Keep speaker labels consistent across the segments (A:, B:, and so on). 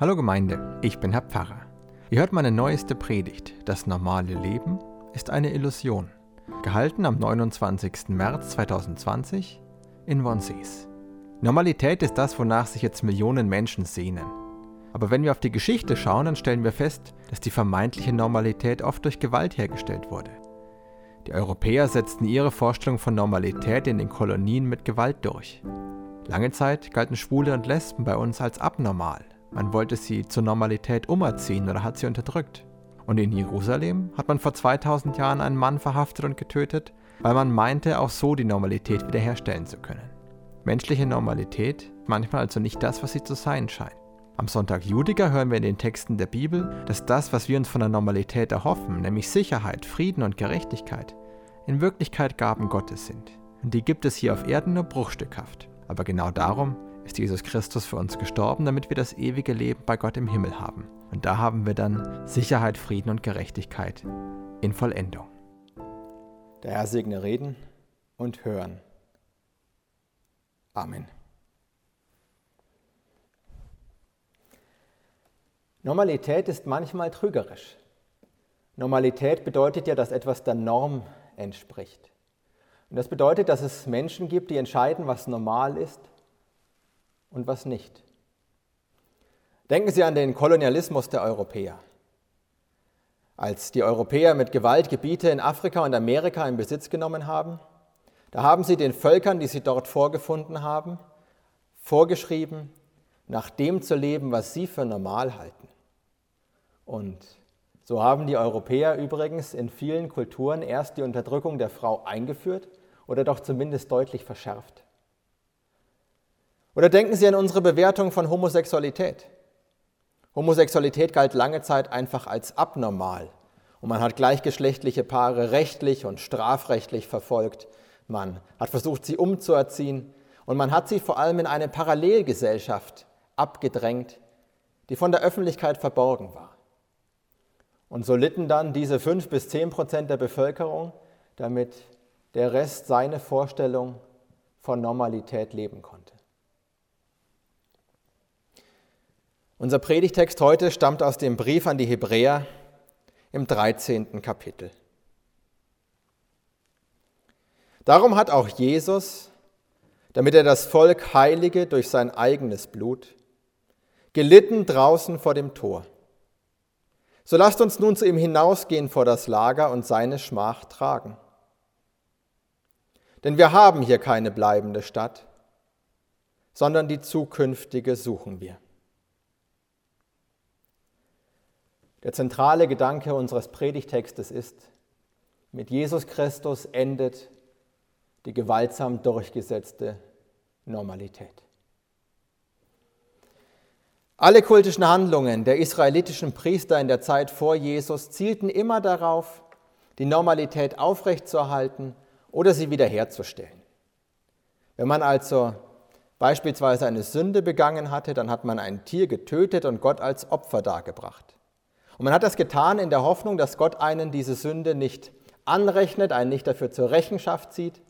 A: Hallo Gemeinde, ich bin Herr Pfarrer. Ihr hört meine neueste Predigt. Das normale Leben ist eine Illusion. Gehalten am 29. März 2020 in Wonsees. Normalität ist das, wonach sich jetzt Millionen Menschen sehnen. Aber wenn wir auf die Geschichte schauen, dann stellen wir fest, dass die vermeintliche Normalität oft durch Gewalt hergestellt wurde. Die Europäer setzten ihre Vorstellung von Normalität in den Kolonien mit Gewalt durch. Lange Zeit galten Schwule und Lesben bei uns als abnormal. Man wollte sie zur Normalität umerziehen oder hat sie unterdrückt. Und in Jerusalem hat man vor 2000 Jahren einen Mann verhaftet und getötet, weil man meinte, auch so die Normalität wiederherstellen zu können. Menschliche Normalität manchmal also nicht das, was sie zu sein scheint. Am Sonntag Judiger hören wir in den Texten der Bibel, dass das, was wir uns von der Normalität erhoffen, nämlich Sicherheit, Frieden und Gerechtigkeit, in Wirklichkeit Gaben Gottes sind. Und die gibt es hier auf Erden nur bruchstückhaft. Aber genau darum ist Jesus Christus für uns gestorben, damit wir das ewige Leben bei Gott im Himmel haben. Und da haben wir dann Sicherheit, Frieden und Gerechtigkeit in Vollendung.
B: Der Herr segne Reden und Hören. Amen. Normalität ist manchmal trügerisch. Normalität bedeutet ja, dass etwas der Norm entspricht. Und das bedeutet, dass es Menschen gibt, die entscheiden, was normal ist und was nicht. Denken Sie an den Kolonialismus der Europäer. Als die Europäer mit Gewalt Gebiete in Afrika und Amerika in Besitz genommen haben, da haben sie den Völkern, die sie dort vorgefunden haben, vorgeschrieben, nach dem zu leben, was sie für normal halten. Und so haben die Europäer übrigens in vielen Kulturen erst die Unterdrückung der Frau eingeführt oder doch zumindest deutlich verschärft. Oder denken Sie an unsere Bewertung von Homosexualität. Homosexualität galt lange Zeit einfach als abnormal und man hat gleichgeschlechtliche Paare rechtlich und strafrechtlich verfolgt. Man hat versucht, sie umzuerziehen und man hat sie vor allem in eine Parallelgesellschaft abgedrängt, die von der Öffentlichkeit verborgen war. Und so litten dann diese fünf bis zehn Prozent der Bevölkerung, damit der Rest seine Vorstellung von Normalität leben konnte. Unser Predigtext heute stammt aus dem Brief an die Hebräer im 13. Kapitel. Darum hat auch Jesus, damit er das Volk heilige durch sein eigenes Blut, gelitten draußen vor dem Tor. So lasst uns nun zu ihm hinausgehen vor das Lager und seine Schmach tragen. Denn wir haben hier keine bleibende Stadt, sondern die zukünftige suchen wir. Der zentrale Gedanke unseres Predigtextes ist, mit Jesus Christus endet die gewaltsam durchgesetzte Normalität. Alle kultischen Handlungen der israelitischen Priester in der Zeit vor Jesus zielten immer darauf, die Normalität aufrechtzuerhalten oder sie wiederherzustellen. Wenn man also beispielsweise eine Sünde begangen hatte, dann hat man ein Tier getötet und Gott als Opfer dargebracht. Und man hat das getan in der Hoffnung, dass Gott einen diese Sünde nicht anrechnet, einen nicht dafür zur Rechenschaft zieht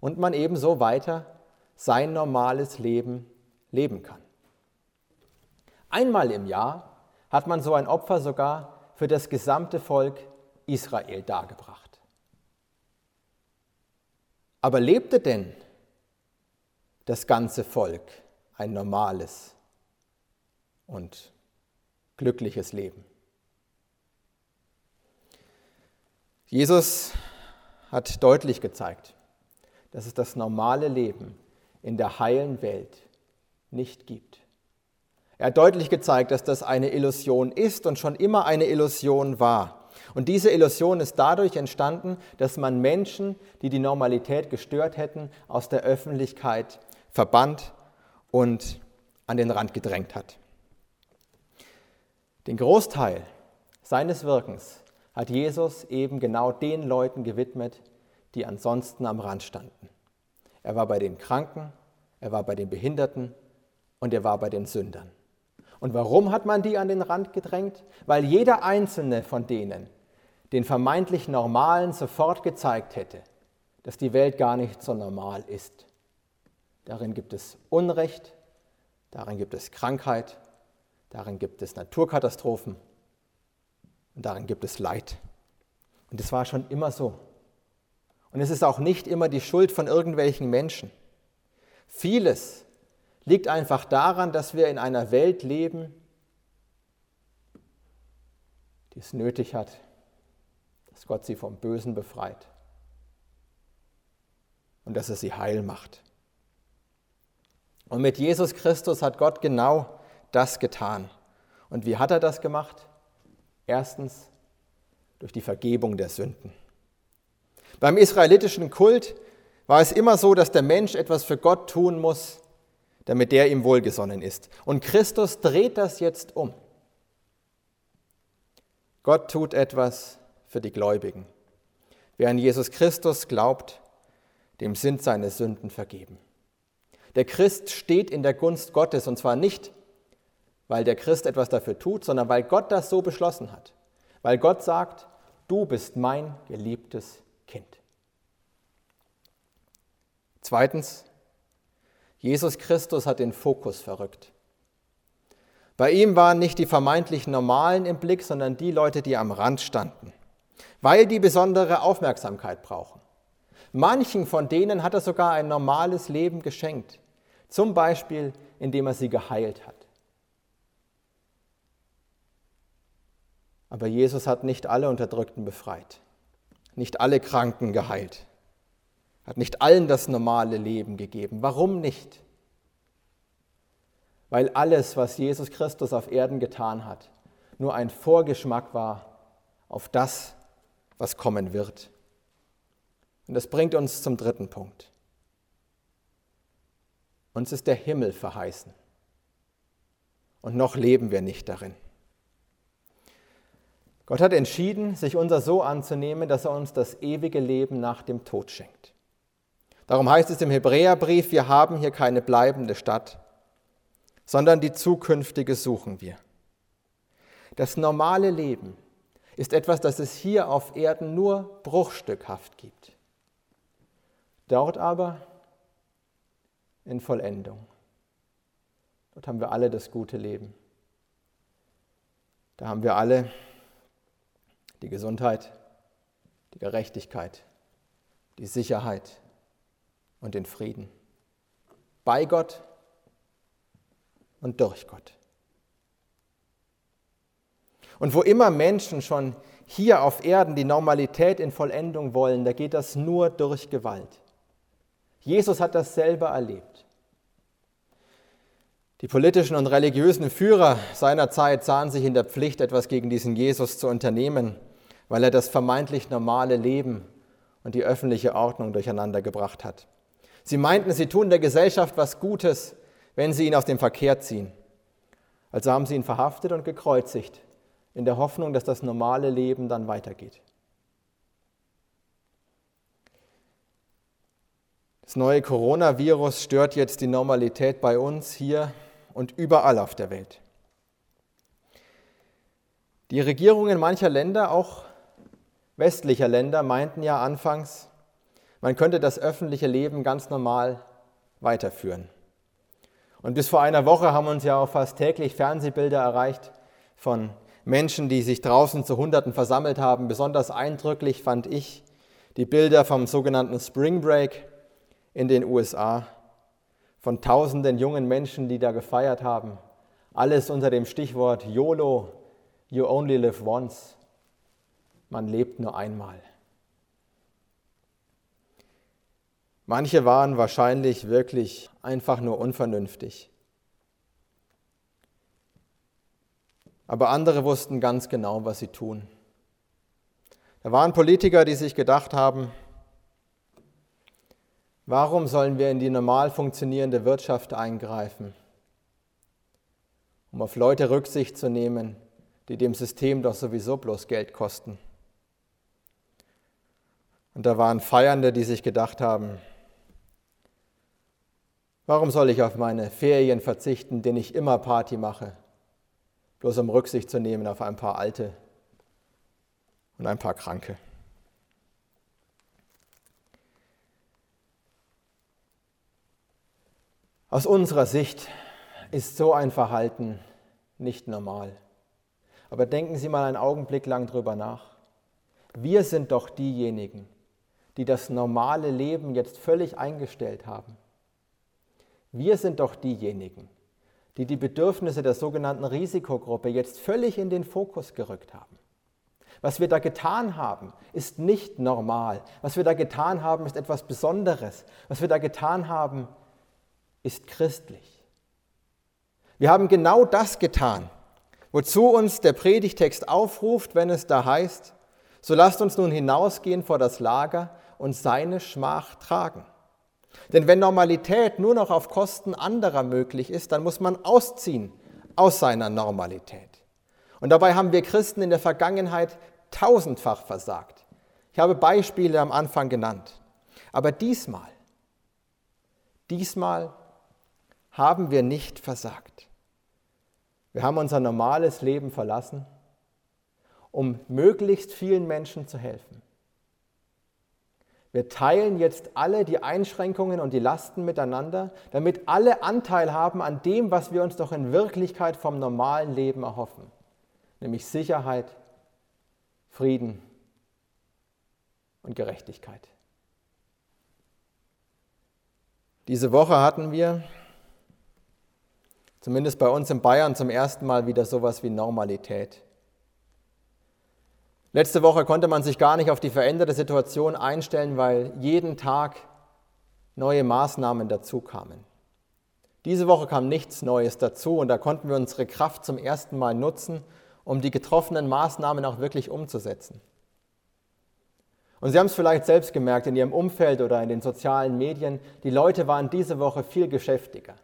B: und man ebenso weiter sein normales Leben leben kann. Einmal im Jahr hat man so ein Opfer sogar für das gesamte Volk Israel dargebracht. Aber lebte denn das ganze Volk ein normales und glückliches Leben? Jesus hat deutlich gezeigt, dass es das normale Leben in der heilen Welt nicht gibt. Er hat deutlich gezeigt, dass das eine Illusion ist und schon immer eine Illusion war. Und diese Illusion ist dadurch entstanden, dass man Menschen, die die Normalität gestört hätten, aus der Öffentlichkeit verbannt und an den Rand gedrängt hat. Den Großteil seines Wirkens hat Jesus eben genau den Leuten gewidmet, die ansonsten am Rand standen. Er war bei den Kranken, er war bei den Behinderten und er war bei den Sündern. Und warum hat man die an den Rand gedrängt? Weil jeder einzelne von denen den vermeintlich Normalen sofort gezeigt hätte, dass die Welt gar nicht so normal ist. Darin gibt es Unrecht, darin gibt es Krankheit, darin gibt es Naturkatastrophen und darin gibt es Leid. Und es war schon immer so. Und es ist auch nicht immer die Schuld von irgendwelchen Menschen. Vieles liegt einfach daran, dass wir in einer Welt leben, die es nötig hat, dass Gott sie vom Bösen befreit und dass er sie heil macht. Und mit Jesus Christus hat Gott genau das getan. Und wie hat er das gemacht? Erstens durch die Vergebung der Sünden. Beim israelitischen Kult war es immer so, dass der Mensch etwas für Gott tun muss, damit der ihm wohlgesonnen ist. Und Christus dreht das jetzt um. Gott tut etwas für die Gläubigen. Wer an Jesus Christus glaubt, dem sind seine Sünden vergeben. Der Christ steht in der Gunst Gottes und zwar nicht, weil der Christ etwas dafür tut, sondern weil Gott das so beschlossen hat. Weil Gott sagt, du bist mein geliebtes Kind. Zweitens, Jesus Christus hat den Fokus verrückt. Bei ihm waren nicht die vermeintlich Normalen im Blick, sondern die Leute, die am Rand standen, weil die besondere Aufmerksamkeit brauchen. Manchen von denen hat er sogar ein normales Leben geschenkt, zum Beispiel indem er sie geheilt hat. Aber Jesus hat nicht alle Unterdrückten befreit, nicht alle Kranken geheilt, hat nicht allen das normale Leben gegeben. Warum nicht? Weil alles, was Jesus Christus auf Erden getan hat, nur ein Vorgeschmack war auf das, was kommen wird. Und das bringt uns zum dritten Punkt. Uns ist der Himmel verheißen. Und noch leben wir nicht darin. Gott hat entschieden, sich unser so anzunehmen, dass er uns das ewige Leben nach dem Tod schenkt. Darum heißt es im Hebräerbrief, wir haben hier keine bleibende Stadt, sondern die zukünftige suchen wir. Das normale Leben ist etwas, das es hier auf Erden nur bruchstückhaft gibt. Dort aber in Vollendung. Dort haben wir alle das gute Leben. Da haben wir alle die Gesundheit, die Gerechtigkeit, die Sicherheit und den Frieden. Bei Gott und durch Gott. Und wo immer Menschen schon hier auf Erden die Normalität in Vollendung wollen, da geht das nur durch Gewalt. Jesus hat das selber erlebt. Die politischen und religiösen Führer seiner Zeit sahen sich in der Pflicht, etwas gegen diesen Jesus zu unternehmen weil er das vermeintlich normale Leben und die öffentliche Ordnung durcheinander gebracht hat. Sie meinten, sie tun der Gesellschaft was Gutes, wenn sie ihn aus dem Verkehr ziehen. Also haben sie ihn verhaftet und gekreuzigt, in der Hoffnung, dass das normale Leben dann weitergeht. Das neue Coronavirus stört jetzt die Normalität bei uns hier und überall auf der Welt. Die Regierungen mancher Länder, auch westlicher Länder meinten ja anfangs, man könnte das öffentliche Leben ganz normal weiterführen. Und bis vor einer Woche haben uns ja auch fast täglich Fernsehbilder erreicht von Menschen, die sich draußen zu Hunderten versammelt haben. Besonders eindrücklich fand ich die Bilder vom sogenannten Spring Break in den USA, von tausenden jungen Menschen, die da gefeiert haben. Alles unter dem Stichwort YOLO, You Only Live Once man lebt nur einmal. Manche waren wahrscheinlich wirklich einfach nur unvernünftig. Aber andere wussten ganz genau, was sie tun. Da waren Politiker, die sich gedacht haben, warum sollen wir in die normal funktionierende Wirtschaft eingreifen, um auf Leute Rücksicht zu nehmen, die dem System doch sowieso bloß Geld kosten. Und da waren Feiernde, die sich gedacht haben, warum soll ich auf meine Ferien verzichten, denen ich immer Party mache, bloß um Rücksicht zu nehmen auf ein paar Alte und ein paar Kranke. Aus unserer Sicht ist so ein Verhalten nicht normal. Aber denken Sie mal einen Augenblick lang drüber nach. Wir sind doch diejenigen, die das normale Leben jetzt völlig eingestellt haben. Wir sind doch diejenigen, die die Bedürfnisse der sogenannten Risikogruppe jetzt völlig in den Fokus gerückt haben. Was wir da getan haben, ist nicht normal. Was wir da getan haben, ist etwas Besonderes. Was wir da getan haben, ist christlich. Wir haben genau das getan, wozu uns der Predigtext aufruft, wenn es da heißt, so lasst uns nun hinausgehen vor das Lager und seine Schmach tragen. Denn wenn Normalität nur noch auf Kosten anderer möglich ist, dann muss man ausziehen aus seiner Normalität. Und dabei haben wir Christen in der Vergangenheit tausendfach versagt. Ich habe Beispiele am Anfang genannt. Aber diesmal, diesmal haben wir nicht versagt. Wir haben unser normales Leben verlassen, um möglichst vielen Menschen zu helfen. Wir teilen jetzt alle die Einschränkungen und die Lasten miteinander, damit alle Anteil haben an dem, was wir uns doch in Wirklichkeit vom normalen Leben erhoffen, nämlich Sicherheit, Frieden und Gerechtigkeit. Diese Woche hatten wir, zumindest bei uns in Bayern, zum ersten Mal wieder sowas wie Normalität. Letzte Woche konnte man sich gar nicht auf die veränderte Situation einstellen, weil jeden Tag neue Maßnahmen dazu kamen. Diese Woche kam nichts Neues dazu und da konnten wir unsere Kraft zum ersten Mal nutzen, um die getroffenen Maßnahmen auch wirklich umzusetzen. Und Sie haben es vielleicht selbst gemerkt in Ihrem Umfeld oder in den sozialen Medien, die Leute waren diese Woche viel geschäftiger.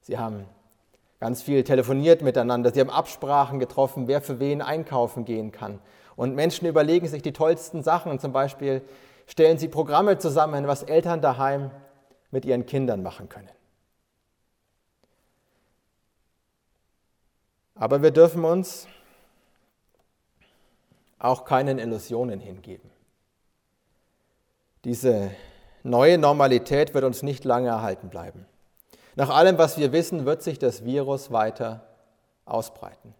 B: Sie haben ganz viel telefoniert miteinander, sie haben Absprachen getroffen, wer für wen einkaufen gehen kann. Und Menschen überlegen sich die tollsten Sachen. Zum Beispiel stellen sie Programme zusammen, was Eltern daheim mit ihren Kindern machen können. Aber wir dürfen uns auch keinen Illusionen hingeben. Diese neue Normalität wird uns nicht lange erhalten bleiben. Nach allem, was wir wissen, wird sich das Virus weiter ausbreiten.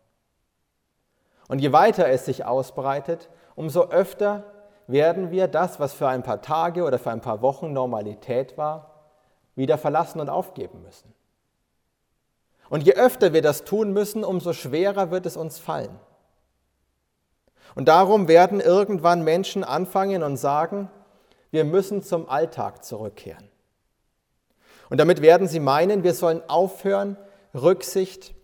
B: Und je weiter es sich ausbreitet, umso öfter werden wir das, was für ein paar Tage oder für ein paar Wochen Normalität war, wieder verlassen und aufgeben müssen. Und je öfter wir das tun müssen, umso schwerer wird es uns fallen. Und darum werden irgendwann Menschen anfangen und sagen, wir müssen zum Alltag zurückkehren. Und damit werden sie meinen, wir sollen aufhören, Rücksicht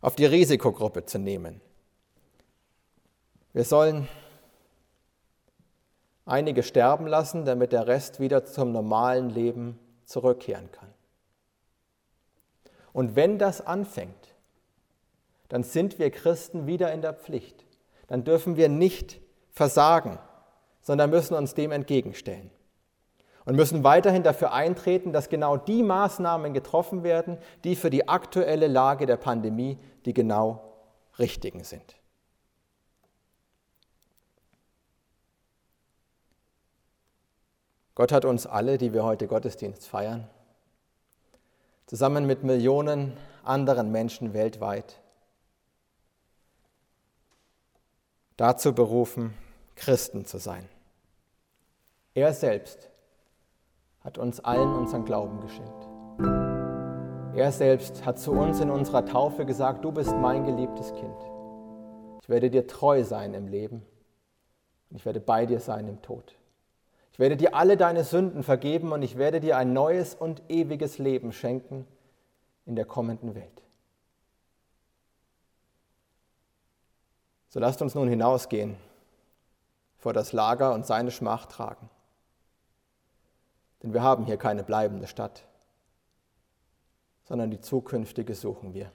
B: auf die Risikogruppe zu nehmen. Wir sollen einige sterben lassen, damit der Rest wieder zum normalen Leben zurückkehren kann. Und wenn das anfängt, dann sind wir Christen wieder in der Pflicht. Dann dürfen wir nicht versagen, sondern müssen uns dem entgegenstellen und müssen weiterhin dafür eintreten, dass genau die Maßnahmen getroffen werden, die für die aktuelle Lage der Pandemie die genau richtigen sind. Gott hat uns alle, die wir heute Gottesdienst feiern, zusammen mit Millionen anderen Menschen weltweit dazu berufen, Christen zu sein. Er selbst hat uns allen unseren Glauben geschenkt. Er selbst hat zu uns in unserer Taufe gesagt, du bist mein geliebtes Kind. Ich werde dir treu sein im Leben und ich werde bei dir sein im Tod. Ich werde dir alle deine Sünden vergeben und ich werde dir ein neues und ewiges Leben schenken in der kommenden Welt. So lasst uns nun hinausgehen vor das Lager und seine Schmach tragen. Denn wir haben hier keine bleibende Stadt, sondern die zukünftige suchen wir.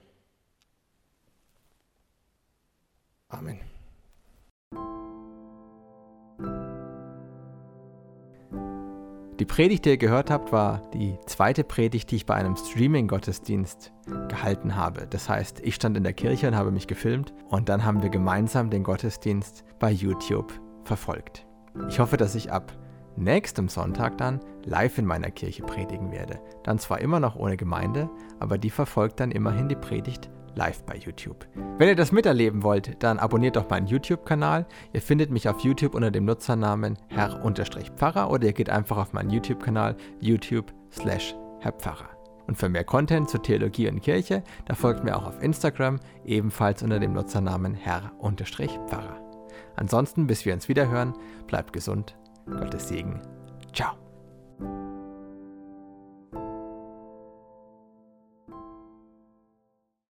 B: Amen.
A: Die Predigt, die ihr gehört habt, war die zweite Predigt, die ich bei einem Streaming-Gottesdienst gehalten habe. Das heißt, ich stand in der Kirche und habe mich gefilmt und dann haben wir gemeinsam den Gottesdienst bei YouTube verfolgt. Ich hoffe, dass ich ab nächstem Sonntag dann live in meiner Kirche predigen werde. Dann zwar immer noch ohne Gemeinde, aber die verfolgt dann immerhin die Predigt live bei YouTube. Wenn ihr das miterleben wollt, dann abonniert doch meinen YouTube-Kanal. Ihr findet mich auf YouTube unter dem Nutzernamen Herr-Pfarrer oder ihr geht einfach auf meinen YouTube-Kanal YouTube slash Herr Pfarrer. Und für mehr Content zur Theologie und Kirche, da folgt mir auch auf Instagram, ebenfalls unter dem Nutzernamen Herr-Pfarrer. Ansonsten, bis wir uns wieder hören, bleibt gesund, Gottes Segen. Ciao.